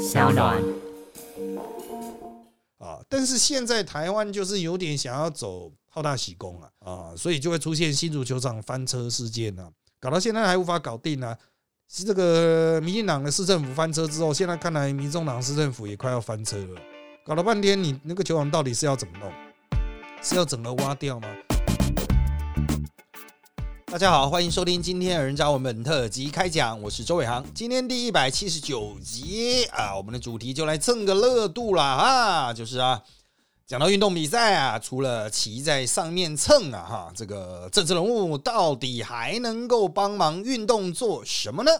小暖。啊，但是现在台湾就是有点想要走好大喜功啊啊，所以就会出现新足球场翻车事件啊，搞到现在还无法搞定啊。是这个民进党的市政府翻车之后，现在看来民众党市政府也快要翻车了。搞了半天，你那个球场到底是要怎么弄？是要整个挖掉吗？大家好，欢迎收听今天的人渣文本特辑开讲，我是周伟航。今天第一百七十九集啊，我们的主题就来蹭个热度啦啊，就是啊，讲到运动比赛啊，除了骑在上面蹭啊哈，这个政治人物到底还能够帮忙运动做什么呢？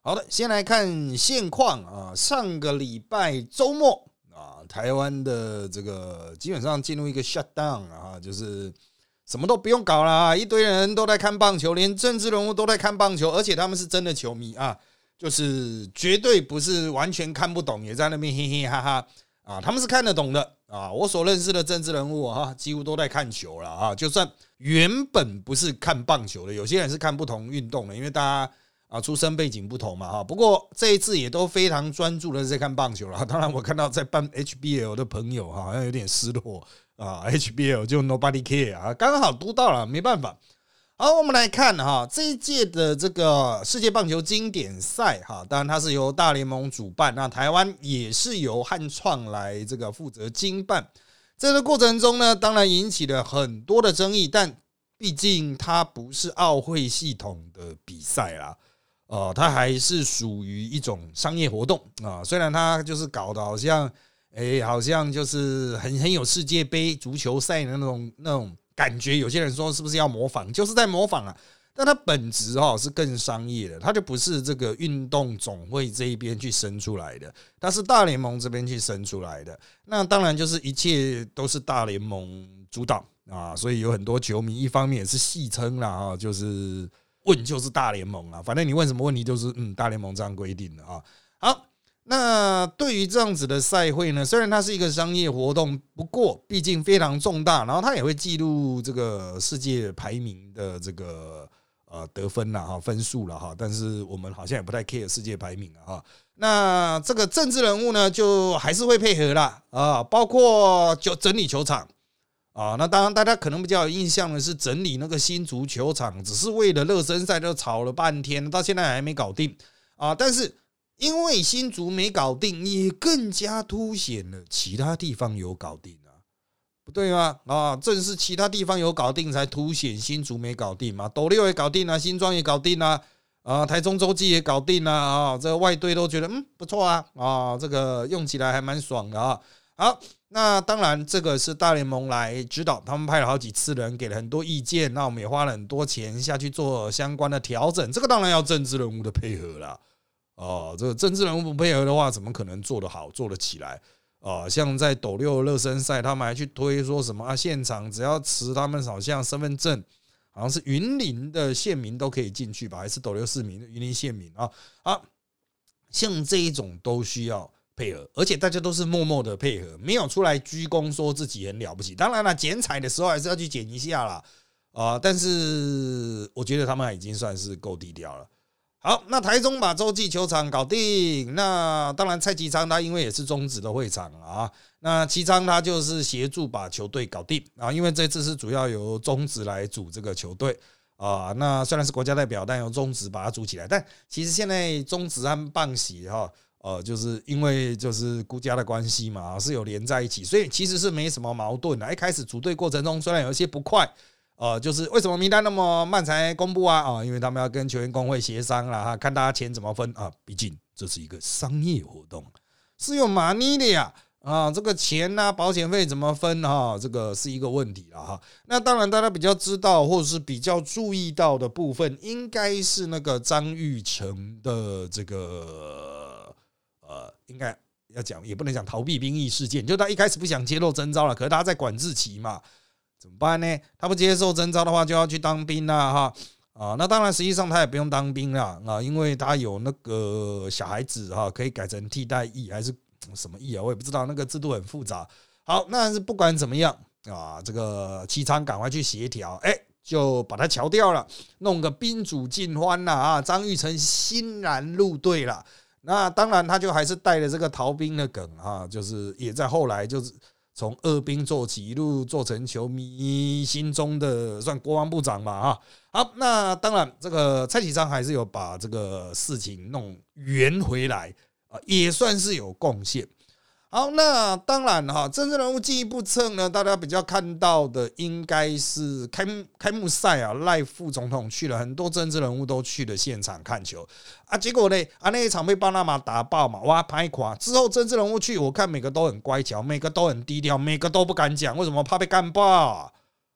好的，先来看现况啊，上个礼拜周末啊，台湾的这个基本上进入一个 shut down 啊，就是。什么都不用搞了啊，一堆人都在看棒球，连政治人物都在看棒球，而且他们是真的球迷啊，就是绝对不是完全看不懂，也在那边嘿嘿哈哈啊，他们是看得懂的啊。我所认识的政治人物啊，几乎都在看球了啊。就算原本不是看棒球的，有些人是看不同运动的，因为大家啊出身背景不同嘛哈。不过这一次也都非常专注的在看棒球了。当然，我看到在办 HBL 的朋友哈，好像有点失落。啊，HBL 就 Nobody Care 啊，刚好读到了，没办法。好，我们来看哈，这一届的这个世界棒球经典赛哈，当然它是由大联盟主办，那台湾也是由汉创来这个负责经办。这个过程中呢，当然引起了很多的争议，但毕竟它不是奥会系统的比赛啦，呃，它还是属于一种商业活动啊。虽然它就是搞得好像。哎，好像就是很很有世界杯足球赛的那种那种感觉。有些人说是不是要模仿，就是在模仿啊。但它本质哈是更商业的，它就不是这个运动总会这一边去生出来的，它是大联盟这边去生出来的。那当然就是一切都是大联盟主导啊，所以有很多球迷一方面也是戏称了啊，就是问就是大联盟啊，反正你问什么问题就是嗯，大联盟这样规定的啊。好。那对于这样子的赛会呢，虽然它是一个商业活动，不过毕竟非常重大，然后它也会记录这个世界排名的这个呃得分了哈，分数了哈。但是我们好像也不太 care 世界排名了哈。那这个政治人物呢，就还是会配合啦啊，包括就整理球场啊。那当然大家可能比较有印象的是整理那个新足球场，只是为了热身赛就吵了半天，到现在还没搞定啊。但是因为新竹没搞定，也更加凸显了其他地方有搞定啊，不对吗？啊，正是其他地方有搞定，才凸显新竹没搞定嘛。斗六也搞定了，新庄也搞定了，啊，台中洲际也搞定了啊。这个外队都觉得嗯不错啊，啊，这个用起来还蛮爽的啊。好，那当然这个是大联盟来指导，他们派了好几次人，给了很多意见，那我们也花了很多钱下去做相关的调整。这个当然要政治人物的配合了。哦，这个政治人物不配合的话，怎么可能做得好、做得起来啊？像在斗六热身赛，他们还去推说什么啊？现场只要持他们好像身份证，好像是云林的县民都可以进去吧？还是斗六市民云林县民啊？啊，像这一种都需要配合，而且大家都是默默的配合，没有出来鞠躬说自己很了不起。当然了，剪彩的时候还是要去剪一下啦。啊！但是我觉得他们已经算是够低调了。好，那台中把洲际球场搞定。那当然，蔡其昌他因为也是中职的会场啊，那其昌他就是协助把球队搞定啊。因为这次是主要由中职来组这个球队啊。那虽然是国家代表，但由中职把它组起来。但其实现在中职和棒喜哈，呃，就是因为就是孤家的关系嘛，是有连在一起，所以其实是没什么矛盾的。一开始组队过程中，虽然有一些不快。呃，就是为什么名单那么慢才公布啊？啊，因为他们要跟球员工会协商了哈，看大家钱怎么分啊。毕竟这是一个商业活动，是有 money 的呀啊，这个钱呐，保险费怎么分哈？这个是一个问题了哈。那当然，大家比较知道或者是比较注意到的部分，应该是那个张玉成的这个，应该要讲也不能讲逃避兵役事件，就他一开始不想揭露征召了，可是他在管制期嘛。怎么办呢？他不接受征召的话，就要去当兵了哈啊！那当然，实际上他也不用当兵了啊，因为他有那个小孩子哈，可以改成替代役还是什么役啊？我也不知道，那个制度很复杂。好，那是不管怎么样啊，这个齐昌赶快去协调，哎，就把他调掉了，弄个宾主尽欢了啊！张玉成欣然入队了。那当然，他就还是带了这个逃兵的梗啊，就是也在后来就是从二兵做起，一路做成球迷心中的算国防部长吧啊。好，那当然，这个蔡启昌还是有把这个事情弄圆回来啊，也算是有贡献。好，那当然哈，政治人物进一步蹭呢，大家比较看到的应该是开幕开幕赛啊，赖副总统去了，很多政治人物都去了现场看球啊，结果呢啊那一场被巴拿马打爆嘛，哇拍垮之后，政治人物去，我看每个都很乖巧，每个都很低调，每个都不敢讲，为什么怕被干爆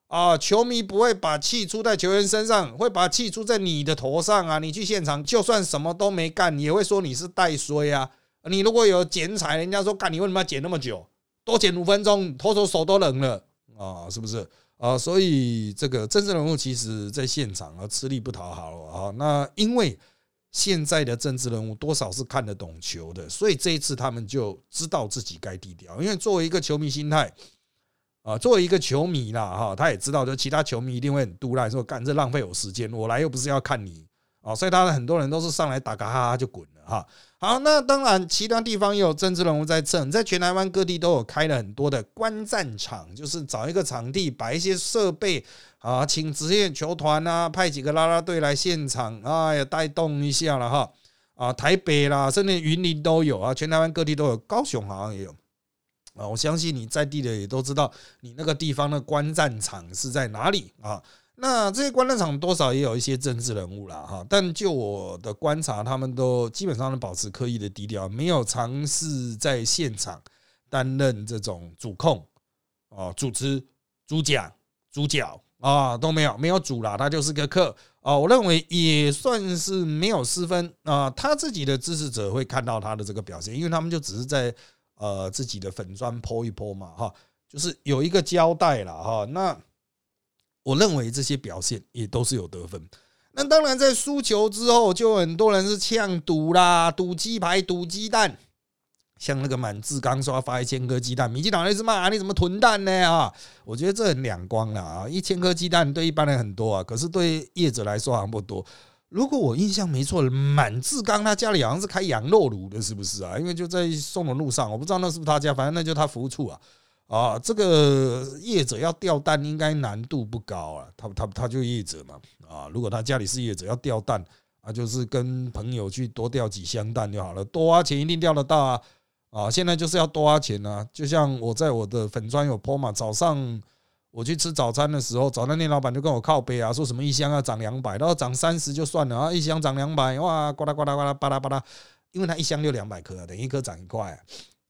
啊？球迷不会把气出在球员身上，会把气出在你的头上啊！你去现场就算什么都没干，也会说你是带衰啊。你如果有剪彩，人家说干你为什么要剪那么久？多剪五分钟，投手手都冷了啊，是不是啊？所以这个政治人物其实在现场啊吃力不讨好啊。那因为现在的政治人物多少是看得懂球的，所以这一次他们就知道自己该低调。因为作为一个球迷心态啊，作为一个球迷啦哈，他也知道，就其他球迷一定会很嘟赖说干这浪费我时间，我来又不是要看你啊，所以他的很多人都是上来打个哈哈就滚了哈。好，那当然，其他地方也有政治人物在蹭，在全台湾各地都有开了很多的观战场，就是找一个场地，摆一些设备啊，请职业球团啊，派几个啦啦队来现场啊，也带动一下了哈。啊，台北啦，甚至云林都有啊，全台湾各地都有，高雄好像也有啊。我相信你在地的也都知道，你那个地方的观战场是在哪里啊？那这些观战场多少也有一些政治人物啦，哈，但就我的观察，他们都基本上都保持刻意的低调，没有尝试在现场担任这种主控哦、主持、主讲、主角啊都没有，没有主啦，他就是个客啊。我认为也算是没有失分啊。他自己的支持者会看到他的这个表现，因为他们就只是在呃自己的粉砖泼一泼嘛，哈，就是有一个交代了哈。那我认为这些表现也都是有得分。那当然，在输球之后，就很多人是呛赌啦，赌鸡排、赌鸡蛋。像那个满志刚说要发一千颗鸡蛋，民进党那是骂你怎么囤蛋呢？啊，我觉得这很两光了啊！一千颗鸡蛋对一般人很多啊，可是对业者来说好像不多。如果我印象没错，满志刚他家里好像是开羊肉炉的，是不是啊？因为就在松隆路上，我不知道那是不是他家，反正那就他服务处啊。啊，这个业者要钓蛋应该难度不高啊，他他他就业者嘛啊，如果他家里是业者要钓蛋啊，就是跟朋友去多钓几箱蛋就好了，多花钱一定钓得到啊啊！现在就是要多花钱啊，就像我在我的粉砖有 po 嘛，早上我去吃早餐的时候，早餐店老板就跟我靠背啊，说什么一箱要涨两百，然后涨三十就算了啊，一箱涨两百，哇，呱啦呱啦呱啦巴拉巴拉，因为他一箱就两百颗，等于一颗涨一块。啊，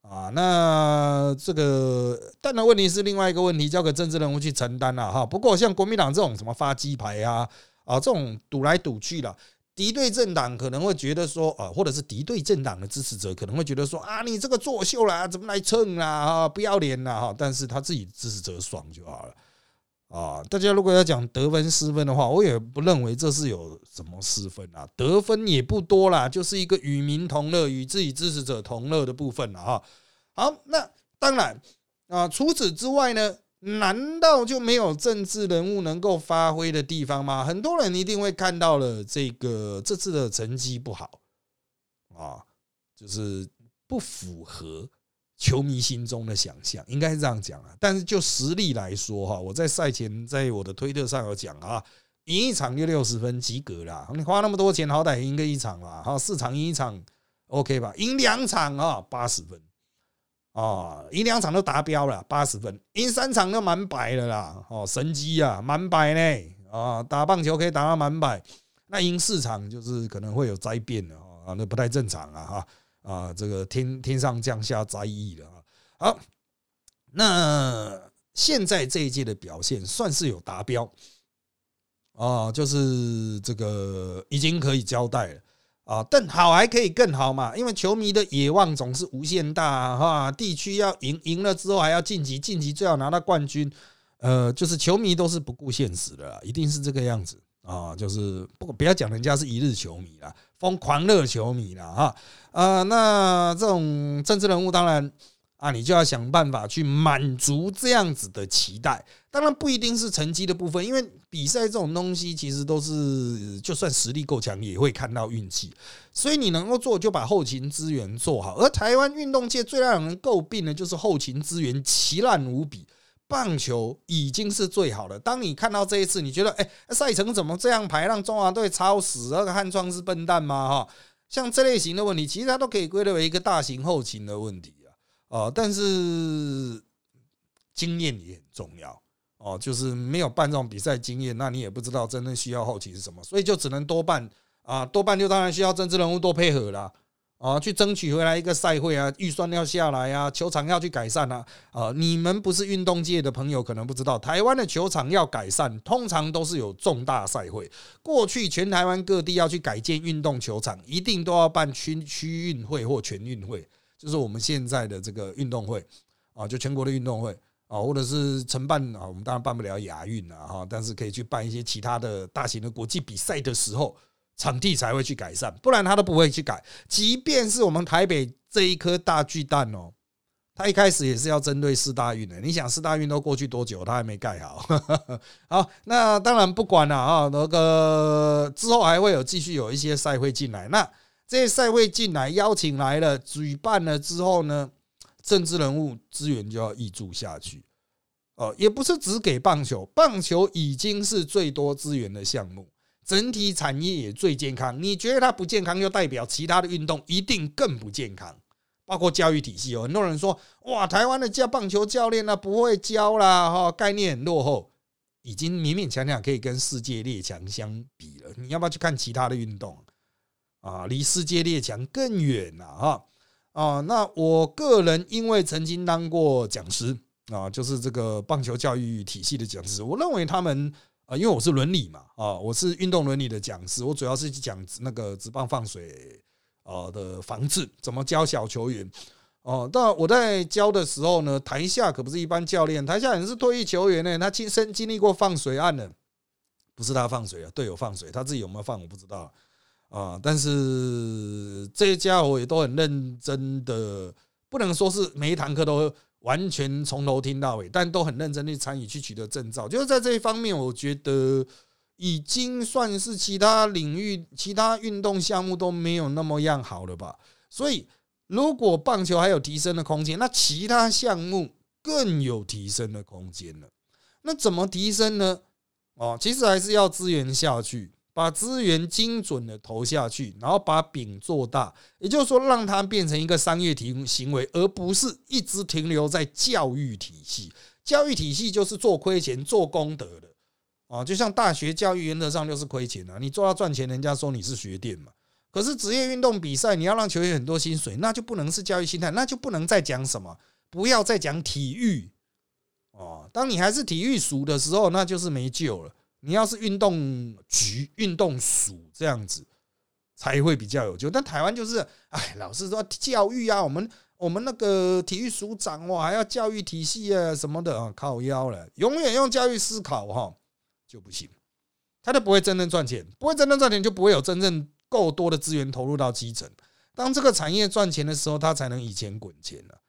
啊那这个当然问题是另外一个问题，交给政治人物去承担了哈。不过像国民党这种什么发鸡排啊啊，这种赌来赌去了，敌对政党可能会觉得说呃，或者是敌对政党的支持者可能会觉得说啊，你这个作秀啦，怎么来蹭啦啊，不要脸啦哈。但是他自己支持者爽就好了啊。大家如果要讲得分失分的话，我也不认为这是有什么失分啊，得分也不多啦，就是一个与民同乐、与自己支持者同乐的部分了哈。好，那当然啊。除此之外呢，难道就没有政治人物能够发挥的地方吗？很多人一定会看到了这个这次的成绩不好啊，就是不符合球迷心中的想象，应该是这样讲啊。但是就实力来说哈，我在赛前在我的推特上有讲啊，赢一场就六十分及格啦。你花那么多钱，好歹赢个一场吧，好四场赢一场 OK 吧？赢两场啊，八十分。啊，赢两场都达标了，八十分；赢三场都满百了啦，哦，神机啊，满百呢！啊，打棒球可以打到满百，那赢四场就是可能会有灾变的啊，那不太正常啊，哈啊，这个天天上降下灾异了啊。好，那现在这一届的表现算是有达标啊，就是这个已经可以交代了。啊，但好还可以更好嘛，因为球迷的野望总是无限大哈。地区要赢，赢了之后还要晋级，晋级最好拿到冠军。呃，就是球迷都是不顾现实的，一定是这个样子啊。就是不不要讲人家是一日球迷啦，疯狂热球迷啦哈。啊，那这种政治人物当然啊，你就要想办法去满足这样子的期待。当然不一定是成绩的部分，因为比赛这种东西其实都是就算实力够强也会看到运气。所以你能够做就把后勤资源做好。而台湾运动界最让人诟病的就是后勤资源奇烂无比。棒球已经是最好的。当你看到这一次，你觉得哎，赛程怎么这样排，让中华队超死？那个汉创是笨蛋吗？哈，像这类型的问题，其实它都可以归类为一个大型后勤的问题啊。哦，但是经验也很重要哦，就是没有办这种比赛经验，那你也不知道真正需要后勤是什么，所以就只能多办啊，多办就当然需要政治人物多配合啦。啊，去争取回来一个赛会啊，预算要下来啊，球场要去改善啊。啊，你们不是运动界的朋友，可能不知道，台湾的球场要改善，通常都是有重大赛会。过去全台湾各地要去改建运动球场，一定都要办区区运会或全运会，就是我们现在的这个运动会啊，就全国的运动会啊，或者是承办啊，我们当然办不了亚运啊，哈，但是可以去办一些其他的大型的国际比赛的时候。场地才会去改善，不然他都不会去改。即便是我们台北这一颗大巨蛋哦，他一开始也是要针对四大运的。你想四大运都过去多久，他还没盖好。好，那当然不管了啊，那个之后还会有继续有一些赛会进来。那这些赛会进来，邀请来了，举办了之后呢，政治人物资源就要挹注下去。哦，也不是只给棒球，棒球已经是最多资源的项目。整体产业也最健康，你觉得它不健康，就代表其他的运动一定更不健康。包括教育体系，有很多人说：“哇，台湾的教棒球教练呢不会教啦，哈，概念很落后，已经勉勉强强可以跟世界列强相比了。”你要不要去看其他的运动啊？离世界列强更远了哈啊！那我个人因为曾经当过讲师啊，就是这个棒球教育体系的讲师，我认为他们。啊，因为我是伦理嘛，啊，我是运动伦理的讲师，我主要是讲那个直棒放水啊的防治，怎么教小球员哦。但我在教的时候呢，台下可不是一般教练，台下人是退役球员呢，他亲身经历过放水案的，不是他放水啊，队友放水，他自己有没有放我不知道啊。但是这些家伙也都很认真的，不能说是每一堂课都。完全从头听到尾，但都很认真去参与去取得证照，就是在这一方面，我觉得已经算是其他领域、其他运动项目都没有那么样好了吧。所以，如果棒球还有提升的空间，那其他项目更有提升的空间了。那怎么提升呢？哦，其实还是要资源下去。把资源精准的投下去，然后把饼做大，也就是说，让它变成一个商业体行为，而不是一直停留在教育体系。教育体系就是做亏钱、做功德的啊，就像大学教育原则上就是亏钱啊。你做到赚钱，人家说你是学店嘛。可是职业运动比赛，你要让球员很多薪水，那就不能是教育心态，那就不能再讲什么，不要再讲体育哦。当你还是体育署的时候，那就是没救了。你要是运动局、运动署这样子，才会比较有救。但台湾就是，哎，老是说教育啊，我们我们那个体育署长哇，还要教育体系啊什么的啊，靠腰了，永远用教育思考哈就不行，他就不会真正赚钱，不会真正赚钱，就不会有真正够多的资源投入到基层。当这个产业赚钱的时候，他才能以钱滚钱了，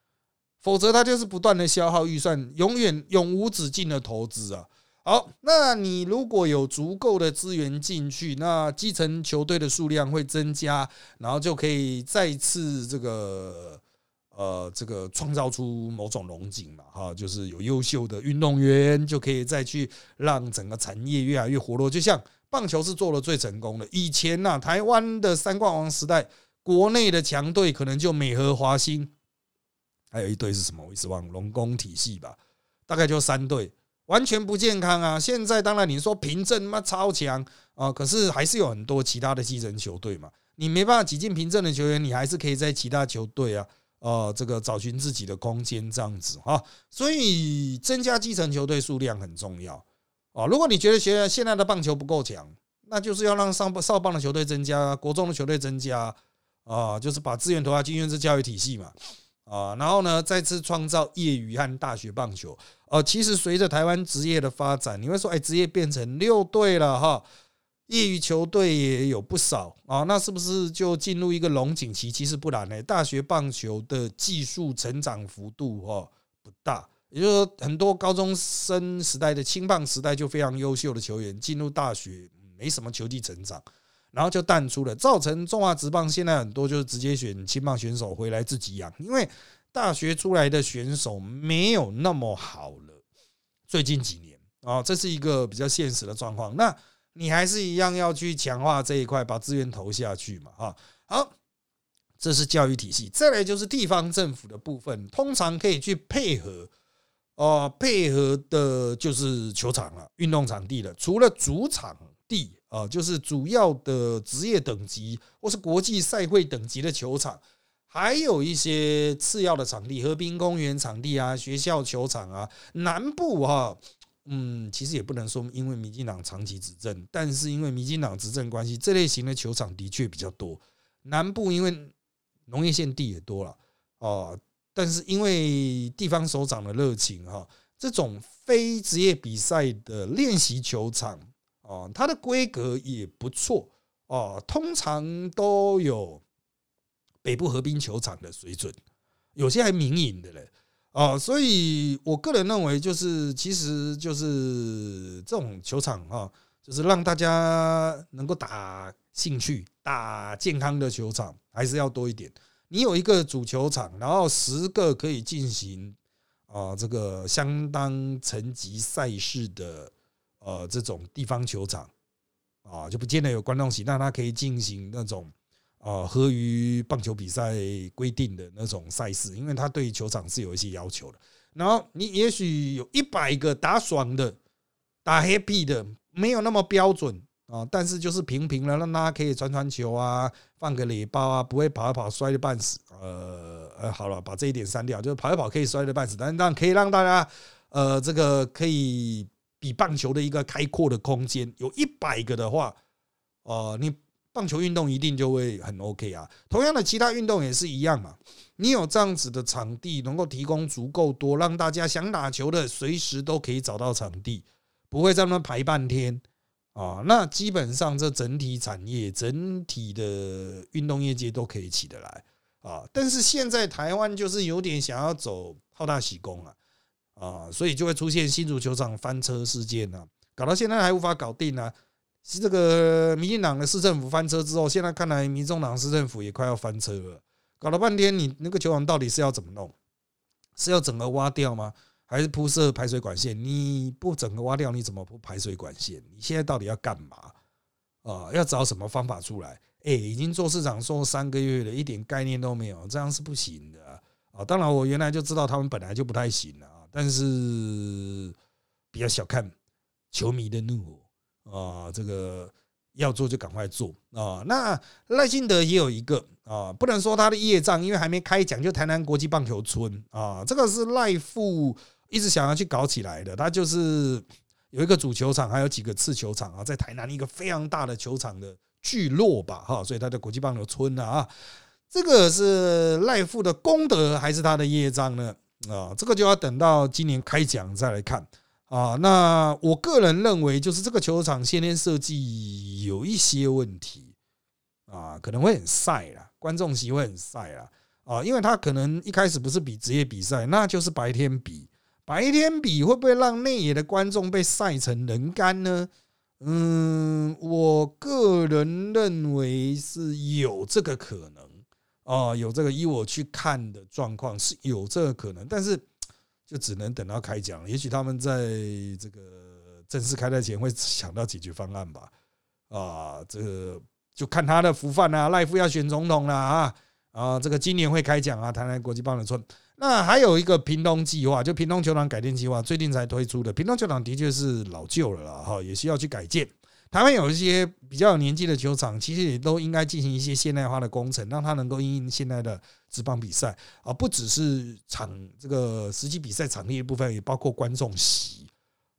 否则他就是不断的消耗预算，永远永无止境的投资啊。好，那你如果有足够的资源进去，那基层球队的数量会增加，然后就可以再次这个呃这个创造出某种龙井嘛，哈，就是有优秀的运动员，就可以再去让整个产业越来越活络。就像棒球是做的最成功的，以前呐，台湾的三冠王时代，国内的强队可能就美和华兴，还有一队是什么？我一直忘，龙宫体系吧，大概就三队。完全不健康啊！现在当然你说凭证嘛超强啊，可是还是有很多其他的基层球队嘛，你没办法挤进凭证的球员，你还是可以在其他球队啊，呃，这个找寻自己的空间这样子哈。所以增加基层球队数量很重要啊。如果你觉得学现在的棒球不够强，那就是要让上少棒的球队增加，国中的球队增加啊，就是把资源投下进院制教育体系嘛。啊，然后呢，再次创造业余和大学棒球。哦，其实随着台湾职业的发展，你会说，哎，职业变成六队了哈。业余球队也有不少啊，那是不是就进入一个龙井期？其实不然呢，大学棒球的技术成长幅度哦不大，也就是说，很多高中生时代的青棒时代就非常优秀的球员，进入大学没什么球技成长，然后就淡出了，造成中华职棒现在很多就是直接选青棒选手回来自己养，因为大学出来的选手没有那么好了。最近几年啊，这是一个比较现实的状况。那你还是一样要去强化这一块，把资源投下去嘛，哈。好，这是教育体系。再来就是地方政府的部分，通常可以去配合，哦，配合的就是球场了，运动场地了。除了主场地啊，就是主要的职业等级或是国际赛会等级的球场，还有一些次要的场地，河滨公园场地啊，学校球场啊，南部哈。嗯，其实也不能说因为民进党长期执政，但是因为民进党执政关系，这类型的球场的确比较多。南部因为农业县地也多了哦，但是因为地方首长的热情哈，这种非职业比赛的练习球场哦，它的规格也不错哦，通常都有北部河滨球场的水准，有些还民营的嘞。哦，所以我个人认为，就是其实就是这种球场哈，就是让大家能够打兴趣、打健康的球场，还是要多一点。你有一个主球场，然后十个可以进行啊这个相当层级赛事的呃这种地方球场啊，就不见得有观众席，但它可以进行那种。啊，合于棒球比赛规定的那种赛事，因为他对球场是有一些要求的。然后你也许有一百个打爽的、打 happy 的，没有那么标准啊，但是就是平平的，让大家可以传传球啊，放个礼包啊，不会跑一跑摔得半死。呃呃，好了，把这一点删掉，就是跑一跑可以摔得半死，但是让可以让大家呃，这个可以比棒球的一个开阔的空间，有一百个的话，呃，你。棒球运动一定就会很 OK 啊，同样的其他运动也是一样嘛。你有这样子的场地，能够提供足够多，让大家想打球的随时都可以找到场地，不会在那排半天啊。那基本上这整体产业、整体的运动业界都可以起得来啊。但是现在台湾就是有点想要走好大喜功了啊，所以就会出现新足球场翻车事件呢，搞到现在还无法搞定呢。是这个民进党的市政府翻车之后，现在看来民众党市政府也快要翻车了。搞了半天，你那个球场到底是要怎么弄？是要整个挖掉吗？还是铺设排水管线？你不整个挖掉，你怎么铺排水管线？你现在到底要干嘛？啊，要找什么方法出来？哎，已经做市长做三个月了，一点概念都没有，这样是不行的啊！当然，我原来就知道他们本来就不太行了啊，但是比较小看球迷的怒火。啊，这个要做就赶快做啊！那赖清德也有一个啊，不能说他的业障，因为还没开讲，就台南国际棒球村啊，这个是赖富一直想要去搞起来的。他就是有一个主球场，还有几个次球场啊，在台南一个非常大的球场的聚落吧，哈，所以他的国际棒球村呢啊，这个是赖富的功德还是他的业障呢？啊，这个就要等到今年开讲再来看。啊，那我个人认为，就是这个球场先天设计有一些问题啊，可能会很晒啦，观众席会很晒啦啊，因为他可能一开始不是比职业比赛，那就是白天比，白天比会不会让内野的观众被晒成人干呢？嗯，我个人认为是有这个可能啊，有这个依我去看的状况是有这个可能，但是。就只能等到开奖，也许他们在这个正式开赛前会想到解决方案吧。啊，这个就看他的福范啊，赖夫要选总统了啊啊，这个今年会开奖啊，台南国际棒球村。那还有一个屏东计划，就屏东球场改建计划，最近才推出的。屏东球场的确是老旧了啦，哈，也需要去改建。台湾有一些比较有年纪的球场，其实也都应该进行一些现代化的工程，让它能够应现在的职棒比赛啊，不只是场这个实际比赛场地的部分，也包括观众席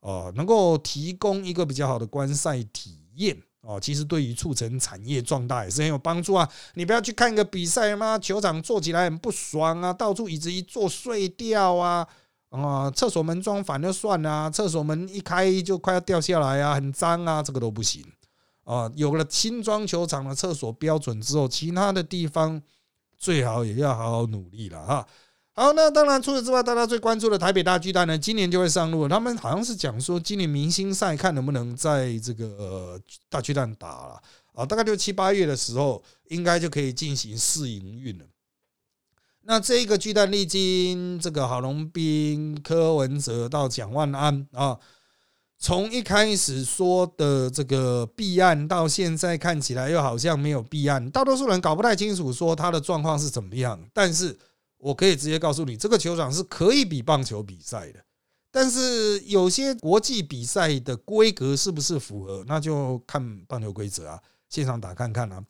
啊，能够提供一个比较好的观赛体验啊。其实对于促成产业壮大也是很有帮助啊。你不要去看一个比赛嘛，球场坐起来很不爽啊，到处椅子一坐碎掉啊。啊，厕所门装反就算啦，厕所门一开就快要掉下来啊，很脏啊，这个都不行啊，有了新装球场的厕所标准之后，其他的地方最好也要好好努力了哈。好，那当然除此之外，大家最关注的台北大巨蛋呢，今年就会上路。他们好像是讲说，今年明星赛看能不能在这个呃大巨蛋打了啊，大概就七八月的时候，应该就可以进行试营运了。那这个巨蛋历经这个郝龙斌、柯文哲到蒋万安啊。从一开始说的这个弊案，到现在看起来又好像没有弊案，大多数人搞不太清楚说他的状况是怎么样。但是我可以直接告诉你，这个球场是可以比棒球比赛的。但是有些国际比赛的规格是不是符合，那就看棒球规则啊，现场打看看啊，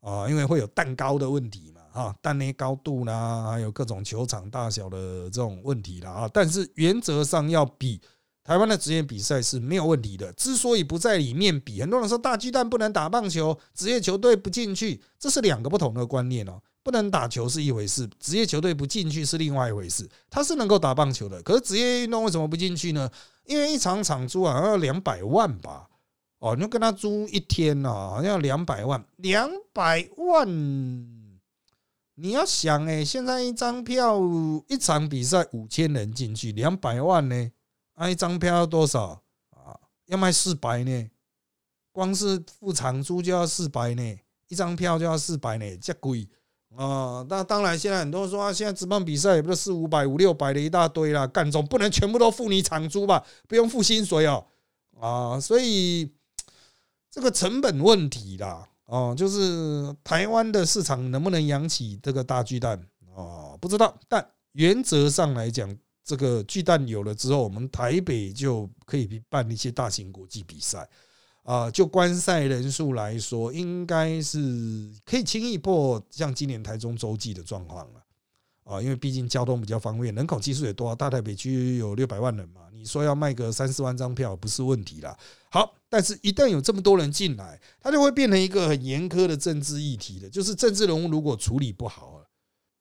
啊，因为会有蛋糕的问题嘛，啊，蛋内高度啦，还有各种球场大小的这种问题啦啊。但是原则上要比。台湾的职业比赛是没有问题的。之所以不在里面比，很多人说大巨蛋不能打棒球，职业球队不进去，这是两个不同的观念哦。不能打球是一回事，职业球队不进去是另外一回事。他是能够打棒球的，可是职业运动为什么不进去呢？因为一场场租好像要两百万吧？哦，你就跟他租一天呢，好像要两百万，两百万。你要想哎，现在一张票一场比赛五千人进去，两百万呢？那一张票要多少啊？要卖四百呢，光是付场租就要四百呢，一张票就要四百呢，这贵啊！那当然，现在很多人说啊，现在职棒比赛也不是四五百、五六百的一大堆啦，干总不能全部都付你场租吧？不用付薪水哦，啊，所以这个成本问题啦，哦，就是台湾的市场能不能养起这个大巨蛋哦，不知道，但原则上来讲。这个巨蛋有了之后，我们台北就可以办一些大型国际比赛啊。就观赛人数来说，应该是可以轻易破像今年台中洲际的状况了啊。因为毕竟交通比较方便，人口基数也多，大台北区有六百万人嘛。你说要卖个三四万张票不是问题啦。好，但是一旦有这么多人进来，它就会变成一个很严苛的政治议题的。就是政治人物如果处理不好，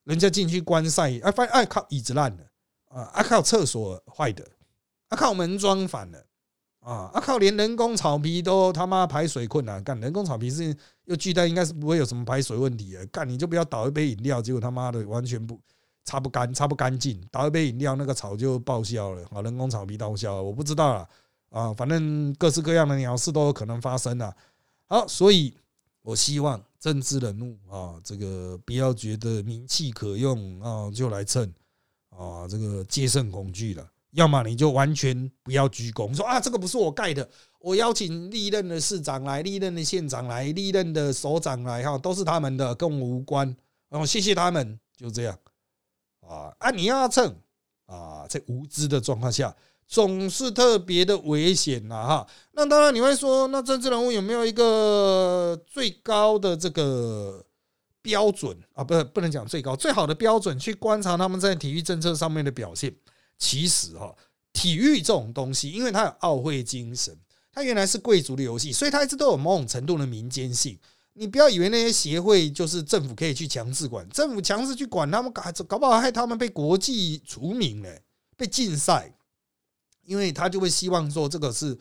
人家进去观赛，哎，发现哎靠，椅子烂了。啊！啊靠，厕所坏的，啊靠，门装反了，啊啊靠，连人工草皮都他妈排水困难。干人工草皮是又巨蛋，应该是不会有什么排水问题的。干你就不要倒一杯饮料，结果他妈的完全不擦不干，擦不干净。倒一杯饮料，那个草就报销了。啊，人工草皮报销，我不知道了。啊，反正各式各样的鸟事都有可能发生啊。好，所以我希望政治人物啊，这个不要觉得名气可用啊，就来蹭。啊，这个戒慎恐惧了，要么你就完全不要鞠躬，说啊，这个不是我盖的，我邀请历任的市长来，历任的县长来，历任的首长来，哈，都是他们的，跟我无关，然后谢谢他们，就这样，啊啊，你要蹭啊，在无知的状况下，总是特别的危险呐，哈，那当然你会说，那政治人物有没有一个最高的这个？标准啊，不，不能讲最高，最好的标准去观察他们在体育政策上面的表现。其实哈，体育这种东西，因为它有奥会精神，它原来是贵族的游戏，所以它一直都有某种程度的民间性。你不要以为那些协会就是政府可以去强制管，政府强制去管他们，搞搞不好害他们被国际除名嘞，被禁赛，因为他就会希望说这个是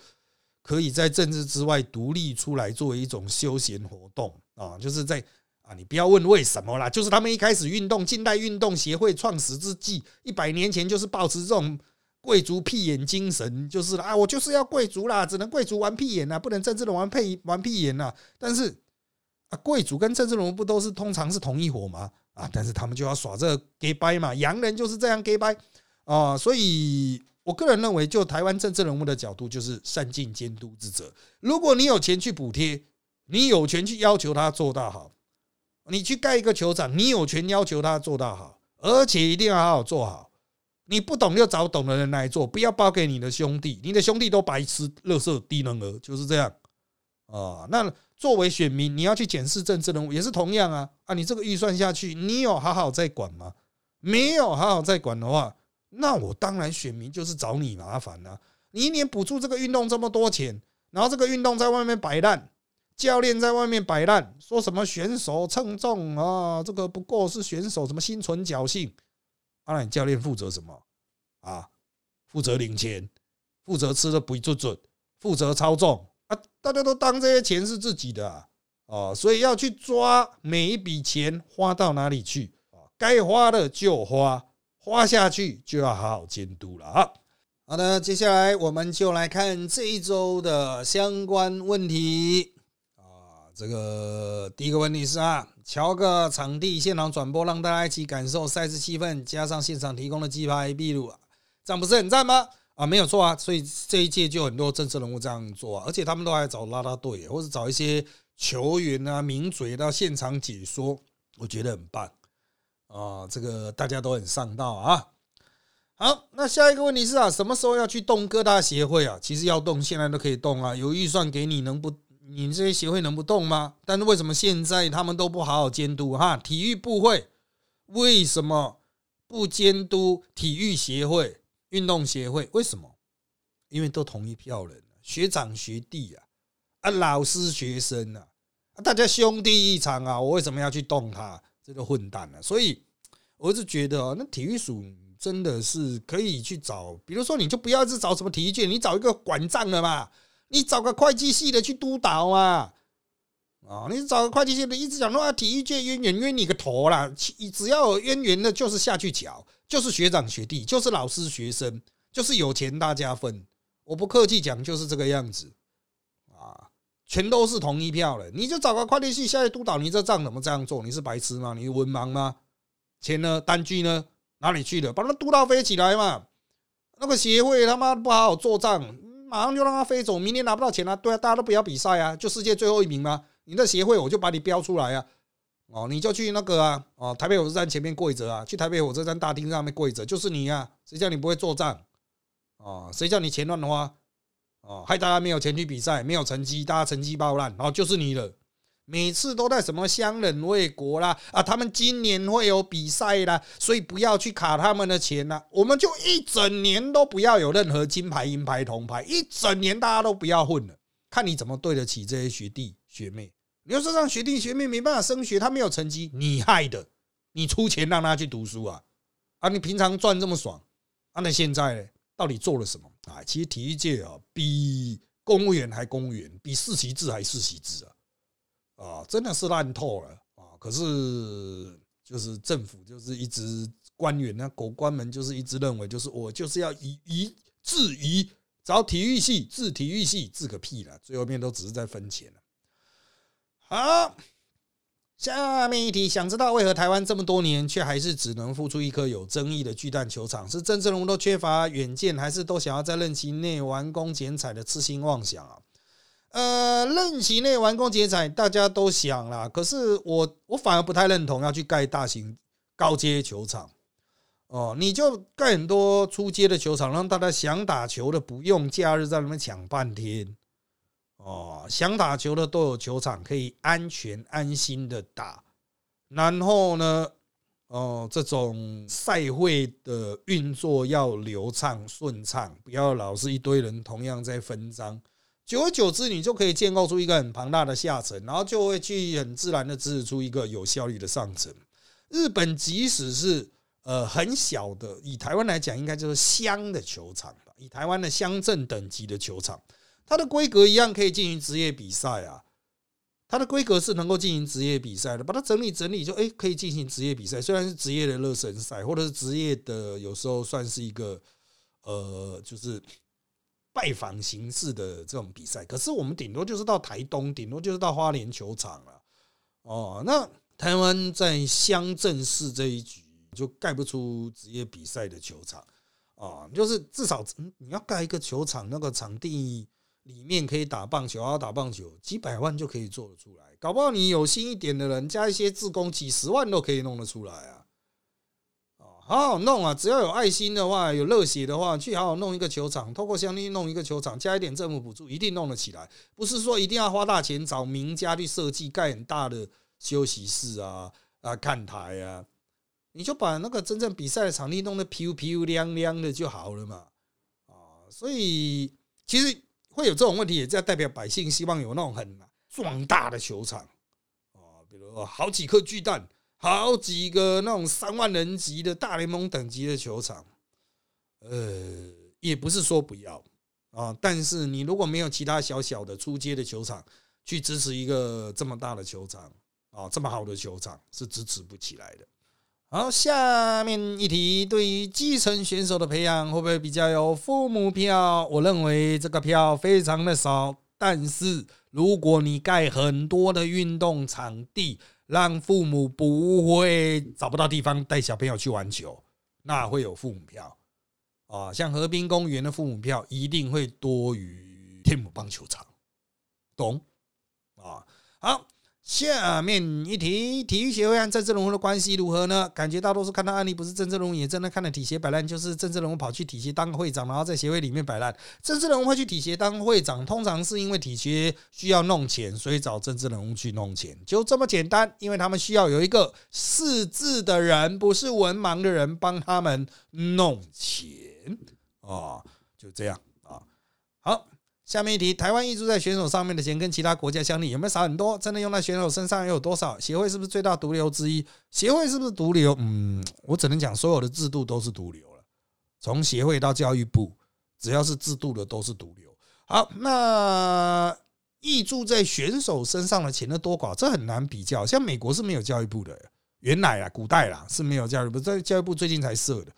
可以在政治之外独立出来作为一种休闲活动啊，就是在。啊，你不要问为什么啦，就是他们一开始运动，近代运动协会创始之际，一百年前就是保持这种贵族屁眼精神，就是啊，我就是要贵族啦，只能贵族玩屁眼呐，不能政治人玩屁玩屁眼呐。但是啊，贵族跟政治人不都是通常是同一伙吗？啊，但是他们就要耍这 gay 掰嘛，洋人就是这样 gay 掰啊。所以我个人认为，就台湾政治人物的角度，就是善尽监督之责。如果你有钱去补贴，你有权去要求他做到好。你去盖一个球场，你有权要求他做到好，而且一定要好好做好。你不懂就找懂的人来做，不要包给你的兄弟，你的兄弟都白痴、乐色、低能儿，就是这样啊。那作为选民，你要去检视政治人物，也是同样啊。啊，你这个预算下去，你有好好在管吗？没有好好在管的话，那我当然选民就是找你麻烦了。你一年补助这个运动这么多钱，然后这个运动在外面摆烂。教练在外面摆烂，说什么选手称重啊？这个不过是选手什么心存侥幸？那你教练负责什么啊？负责领钱，负责吃的不准准，负责操纵，啊，大家都当这些钱是自己的啊，所以要去抓每一笔钱花到哪里去啊，该花的就花，花下去就要好好监督了啊。好的，接下来我们就来看这一周的相关问题啊。这个第一个问题是啊，瞧个场地现场转播，让大家一起感受赛事气氛，加上现场提供的鸡排秘鲁，这样不是很赞吗？啊，没有错啊，所以这一届就很多正式人物这样做啊，而且他们都还找拉拉队，或者找一些球员啊、名嘴到现场解说，我觉得很棒啊，这个大家都很上道啊。好，那下一个问题是啊，什么时候要去动各大协会啊？其实要动，现在都可以动啊，有预算给你，能不你这些协会能不动吗？但是为什么现在他们都不好好监督哈？体育部会为什么不监督体育协会？运动协会为什么？因为都同一票人，学长学弟啊，啊老师学生啊，大家兄弟一场啊，我为什么要去动他这个混蛋呢？所以我是觉得哦，那体育署真的是可以去找，比如说你就不要去找什么体育界，你找一个管账的嘛，你找个会计系的去督导啊，哦，你找个会计系的一直讲说体育界渊源冤你个头啦，只要有渊源的，就是下去缴。就是学长学弟，就是老师学生，就是有钱大家分。我不客气讲，就是这个样子，全都是同一票的。你就找个快递系下来督导，你这账怎么这样做？你是白痴吗？你文盲吗？钱呢？单据呢？哪里去了？把它督到飞起来嘛！那个协会他妈不好好做账，马上就让他飞走，明年拿不到钱了。对啊，大家都不要比赛啊，就世界最后一名吗？你的协会我就把你标出来啊！哦，你就去那个啊，哦，台北火车站前面跪着啊，去台北火车站大厅上面跪着，就是你啊，谁叫你不会做账？哦，谁叫你钱乱花？哦，害大家没有钱去比赛，没有成绩，大家成绩爆烂，然后就是你了。每次都在什么乡人为国啦，啊，他们今年会有比赛啦，所以不要去卡他们的钱啦。我们就一整年都不要有任何金牌、银牌、铜牌，一整年大家都不要混了，看你怎么对得起这些学弟学妹。你要说让学弟学妹没办法升学，他没有成绩，你害的，你出钱让他去读书啊？啊，你平常赚这么爽，啊，那现在呢？到底做了什么啊？其实体育界啊，比公务员还公务员，比世袭制还世袭制啊！啊，真的是烂透了啊！可是就是政府就是一直官员呢，狗官们就是一直认为，就是我就是要以以治于找体育系治体育系治个屁了，最后面都只是在分钱了。好，下面一题，想知道为何台湾这么多年却还是只能付出一颗有争议的巨蛋球场？是政治人物都缺乏远见，还是都想要在任期内完工剪彩的痴心妄想啊？呃，任期内完工剪彩，大家都想啦，可是我我反而不太认同要去盖大型高阶球场哦，你就盖很多出街的球场，让大家想打球的不用假日在那边抢半天。哦，想打球的都有球场可以安全安心的打，然后呢，哦，这种赛会的运作要流畅顺畅，不要老是一堆人同样在分赃，久而久之，你就可以建构出一个很庞大的下层，然后就会去很自然的支持出一个有效率的上层。日本即使是呃很小的，以台湾来讲，应该就是乡的球场吧，以台湾的乡镇等级的球场。它的规格一样可以进行职业比赛啊，它的规格是能够进行职业比赛的，把它整理整理就哎可以进行职业比赛，虽然是职业的热身赛或者是职业的，有时候算是一个呃就是拜访形式的这种比赛，可是我们顶多就是到台东，顶多就是到花莲球场了。哦，那台湾在乡镇市这一局就盖不出职业比赛的球场啊，就是至少你要盖一个球场，那个场地。里面可以打棒球，要打棒球，几百万就可以做得出来。搞不好你有心一点的人，加一些自工，几十万都可以弄得出来啊！哦，好好弄啊！只要有爱心的话，有热血的话，去好好弄一个球场，透过乡亲弄一个球场，加一点政府补助，一定弄得起来。不是说一定要花大钱找名家去设计盖很大的休息室啊啊看台啊，你就把那个真正比赛的场地弄得漂漂亮亮的就好了嘛！啊，所以其实。会有这种问题，也在代表百姓希望有那种很壮大的球场啊，比如说好几颗巨蛋，好几个那种三万人级的大联盟等级的球场。呃，也不是说不要啊。但是你如果没有其他小小的出街的球场去支持一个这么大的球场啊，这么好的球场是支持不起来的。好，下面一题，对于基层选手的培养，会不会比较有父母票？我认为这个票非常的少。但是如果你盖很多的运动场地，让父母不会找不到地方带小朋友去玩球，那会有父母票啊。像河滨公园的父母票一定会多于天母棒球场，懂啊？好。下面一题，体育协会和政治人物的关系如何呢？感觉大多数看到案例不是政治人物，也真的看到体协摆烂，就是政治人物跑去体协当会长，然后在协会里面摆烂。政治人物会去体协当会长，通常是因为体协需要弄钱，所以找政治人物去弄钱，就这么简单。因为他们需要有一个识字的人，不是文盲的人帮他们弄钱啊，就这样啊。好。下面一题，台湾溢出在选手上面的钱跟其他国家相比有没有少很多？真的用在选手身上又有多少？协会是不是最大毒瘤之一？协会是不是毒瘤？嗯，我只能讲所有的制度都是毒瘤了。从协会到教育部，只要是制度的都是毒瘤。好，那溢注在选手身上的钱的多寡，这很难比较。像美国是没有教育部的，原来啊，古代啦是没有教育部，在教育部最近才设的。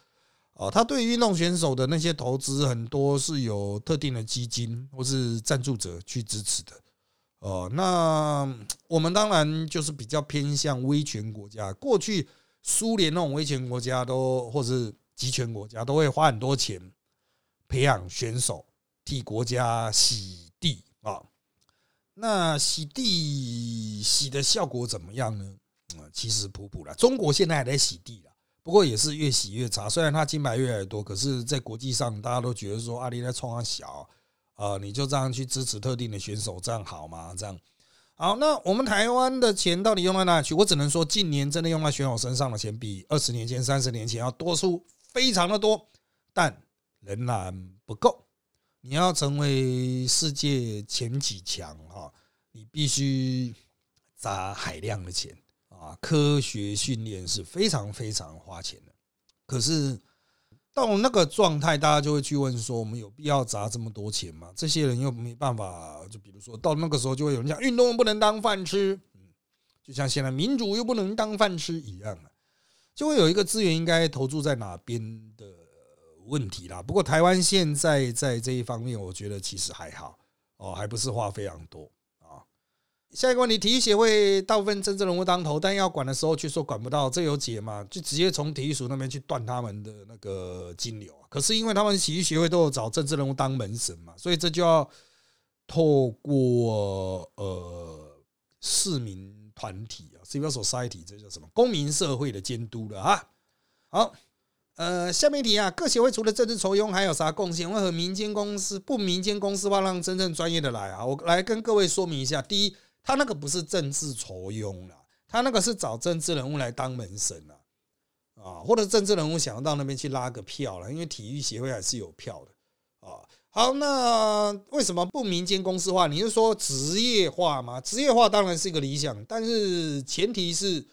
哦，他对运动选手的那些投资很多是有特定的基金或是赞助者去支持的。哦，那我们当然就是比较偏向威权国家。过去苏联那种威权国家都或是集权国家都会花很多钱培养选手，替国家洗地啊。那洗地洗的效果怎么样呢？啊，其实普普了。中国现在还在洗地了。不过也是越洗越差，虽然他金牌越来越多，可是，在国际上大家都觉得说阿里在冲他小啊，你就这样去支持特定的选手，这样好吗？这样好，那我们台湾的钱到底用到哪里去？我只能说，近年真的用在选手身上的钱，比二十年前、三十年前要多出非常的多，但仍然不够。你要成为世界前几强哈，你必须砸海量的钱。啊，科学训练是非常非常花钱的。可是到那个状态，大家就会去问说：我们有必要砸这么多钱吗？这些人又没办法。就比如说到那个时候，就会有人讲运动不能当饭吃，嗯，就像现在民主又不能当饭吃一样啊，就会有一个资源应该投注在哪边的问题啦。不过台湾现在在这一方面，我觉得其实还好哦，还不是花非常多。下一个问题，体育协会大部分政治人物当头，但要管的时候却说管不到，这有解吗？就直接从体育署那边去断他们的那个金流。可是因为他们体育协会都有找政治人物当门神嘛，所以这就要透过呃市民团体啊，civil society，这叫什么？公民社会的监督了啊。好，呃，下面一题啊，各协会除了政治筹用，还有啥贡献？为何民间公司不民间公司化，让真正专业的来啊？我来跟各位说明一下，第一。他那个不是政治筹用了，他那个是找政治人物来当门神啊，啊，或者政治人物想要到那边去拉个票了，因为体育协会还是有票的啊。好，那为什么不民间公司化？你是说职业化吗？职业化当然是一个理想，但是前提是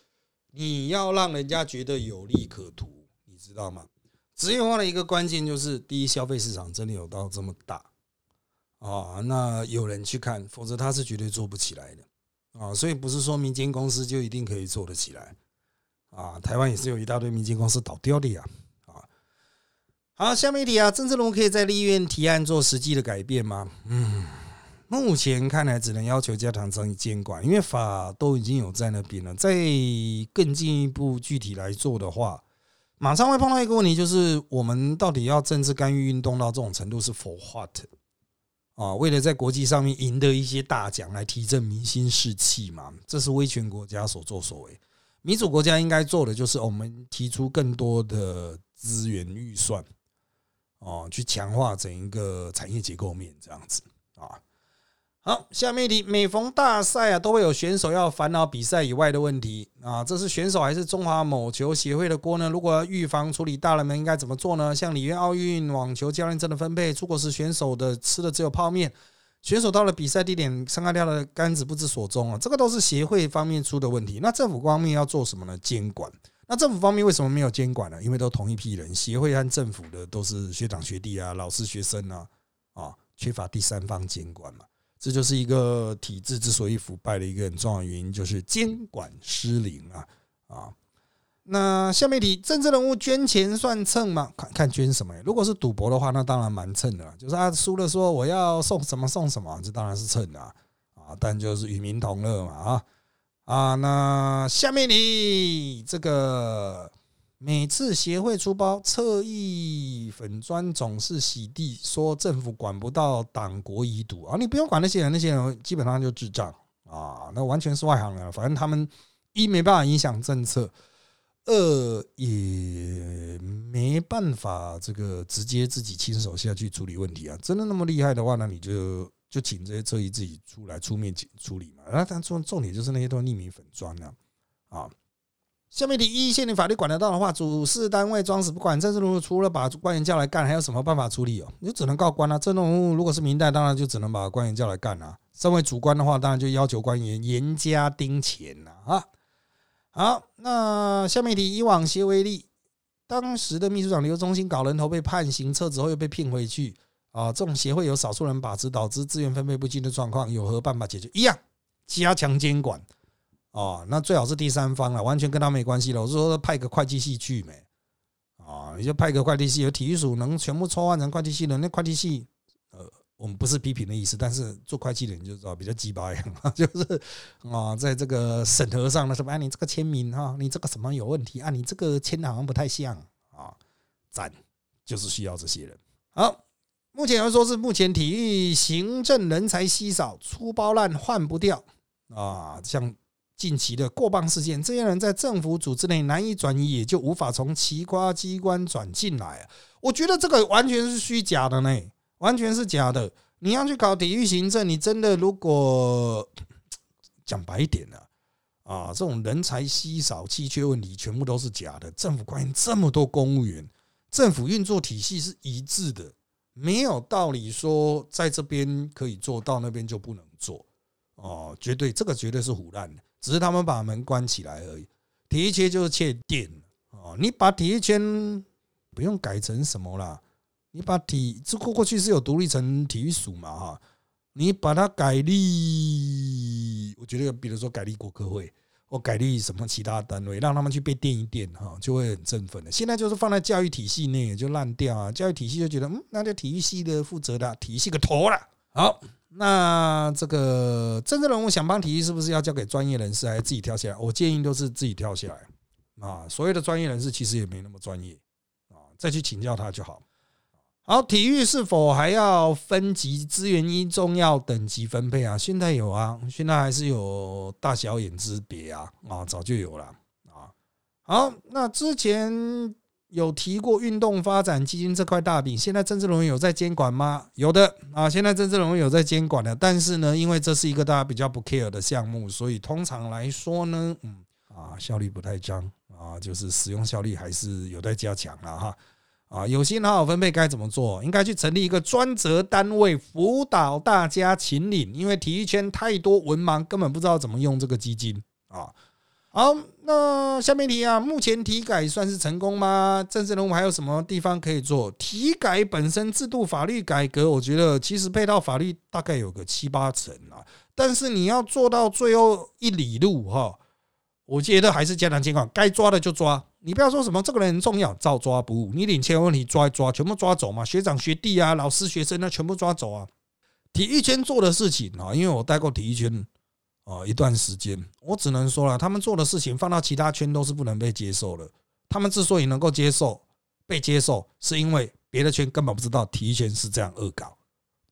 你要让人家觉得有利可图，你知道吗？职业化的一个关键就是，第一，消费市场真的有到这么大。啊，那有人去看，否则他是绝对做不起来的啊。所以不是说民间公司就一定可以做得起来啊。台湾也是有一大堆民间公司倒掉的呀。啊，好，下面一题啊，郑志龙可以在立院提案做实际的改变吗？嗯，目前看来只能要求加强争议监管，因为法都已经有在那边了。再更进一步具体来做的话，马上会碰到一个问题，就是我们到底要政治干预运动到这种程度是 for what？啊，为了在国际上面赢得一些大奖来提振民心士气嘛，这是威权国家所作所为。民主国家应该做的就是我们提出更多的资源预算，哦，去强化整一个产业结构面这样子啊。好，下面一题，每逢大赛啊，都会有选手要烦恼比赛以外的问题啊，这是选手还是中华某球协会的锅呢？如果要预防处理大人们应该怎么做呢？像里约奥运网球教练证的分配，出国时选手的吃的只有泡面，选手到了比赛地点，伤害掉的杆子不知所踪啊，这个都是协会方面出的问题。那政府方面要做什么呢？监管。那政府方面为什么没有监管呢？因为都同一批人，协会和政府的都是学长学弟啊，老师学生啊，啊。缺乏第三方监管嘛。这就是一个体制之所以腐败的一个很重要原因，就是监管失灵啊啊。那下面题，政治人物捐钱算蹭吗？看看捐什么？如果是赌博的话，那当然蛮蹭的。就是他输了说我要送什么送什么，这当然是蹭的啊。但就是与民同乐嘛啊啊。那下面题，这个每次协会出包侧翼粉砖总是洗地，说政府管不到党国遗毒啊，你不用管那些人，那些人基本上就智障啊，那完全是外行人。反正他们一没办法影响政策。二也没办法，这个直接自己亲手下去处理问题啊！真的那么厉害的话，那你就就请这些侧翼自己出来出面处理嘛。那但重重点就是那些都是匿名粉砖啊！啊，下面的一线的法律管得到的话，主事单位装死不管，政治人物除了把官员叫来干，还有什么办法处理哦？你只能告官啊！这种如果是明代，当然就只能把官员叫来干啊。身为主官的话，当然就要求官员严加盯钱了啊！好，那下面，以网协为例，当时的秘书长刘忠兴搞人头被判刑撤职后又被聘回去啊，这种协会有少数人把持，导致资源分配不均的状况，有何办法解决？一样，加强监管哦，那最好是第三方了，完全跟他没关系了。我是说派个会计系去没啊？你就派个会计系，有体育署能全部抽换成会计系的，那会计系呃。我们不是批评的意思，但是做会计的人就知道比较鸡巴样 就是啊，在这个审核上的什么，你这个签名哈，你这个什么有问题啊？你这个签的好像不太像啊，赞，就是需要这些人。好，目前来说是目前体育行政人才稀少，粗包烂换不掉啊。像近期的过磅事件，这些人在政府组织内难以转移，也就无法从其他机关转进来啊。我觉得这个完全是虚假的呢。完全是假的！你要去搞体育行政，你真的如果讲白一点呢？啊，这种人才稀少、稀缺问题全部都是假的。政府官员这么多，公务员，政府运作体系是一致的，没有道理说在这边可以做到，那边就不能做。哦，绝对这个绝对是胡乱的，只是他们把门关起来而已。体育圈就是欠电哦，你把体育圈不用改成什么啦？你把体这过过去是有独立成体育署嘛哈？你把它改立，我觉得比如说改立国科会，或改立什么其他单位，让他们去被垫一垫哈，就会很振奋的。现在就是放在教育体系内就烂掉啊，教育体系就觉得嗯，那就体育系的负责的，体育系个头了。好，那这个政治人物想帮体育，是不是要交给专业人士，还是自己跳下来？我建议都是自己跳下来啊。所谓的专业人士其实也没那么专业啊，再去请教他就好。好，体育是否还要分级资源一重要等级分配啊？现在有啊，现在还是有大小眼之别啊啊，早就有了啊。好，那之前有提过运动发展基金这块大饼，现在政治龙有在监管吗？有的啊，现在政治龙有在监管的，但是呢，因为这是一个大家比较不 care 的项目，所以通常来说呢，嗯啊，效率不太彰啊，就是使用效率还是有待加强了哈。啊，有心好好分配该怎么做？应该去成立一个专责单位辅导大家请领，因为体育圈太多文盲，根本不知道怎么用这个基金啊。好，那下面题啊，目前体改算是成功吗？政治人物还有什么地方可以做？体改本身制度法律改革，我觉得其实配套法律大概有个七八成啊，但是你要做到最后一里路哈，我觉得还是加强监管，该抓的就抓。你不要说什么这个人很重要，照抓不误。你领钱问题抓一抓，全部抓走嘛。学长学弟啊，老师学生啊，全部抓走啊。体育圈做的事情啊，因为我待过体育圈啊一段时间，我只能说了，他们做的事情放到其他圈都是不能被接受的。他们之所以能够接受、被接受，是因为别的圈根本不知道体育圈是这样恶搞，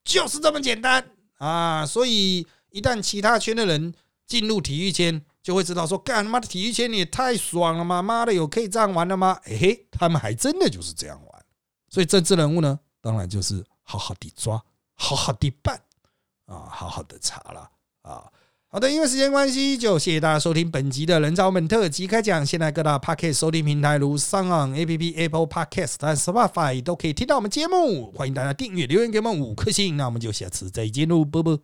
就是这么简单啊。所以一旦其他圈的人进入体育圈，就会知道说，干他妈的体育圈你也太爽了吗？妈的，有可以这样玩的吗？哎，他们还真的就是这样玩。所以政治人物呢，当然就是好好的抓，好好的办啊，好好的查了啊。好的，因为时间关系，就谢谢大家收听本集的人造本特辑开讲。现在各大 Podcast 收听平台如上岸 App、Apple Podcast 和 Spotify 都可以听到我们节目。欢迎大家订阅、留言给我们五颗星。那我们就下次再见喽，啵啵。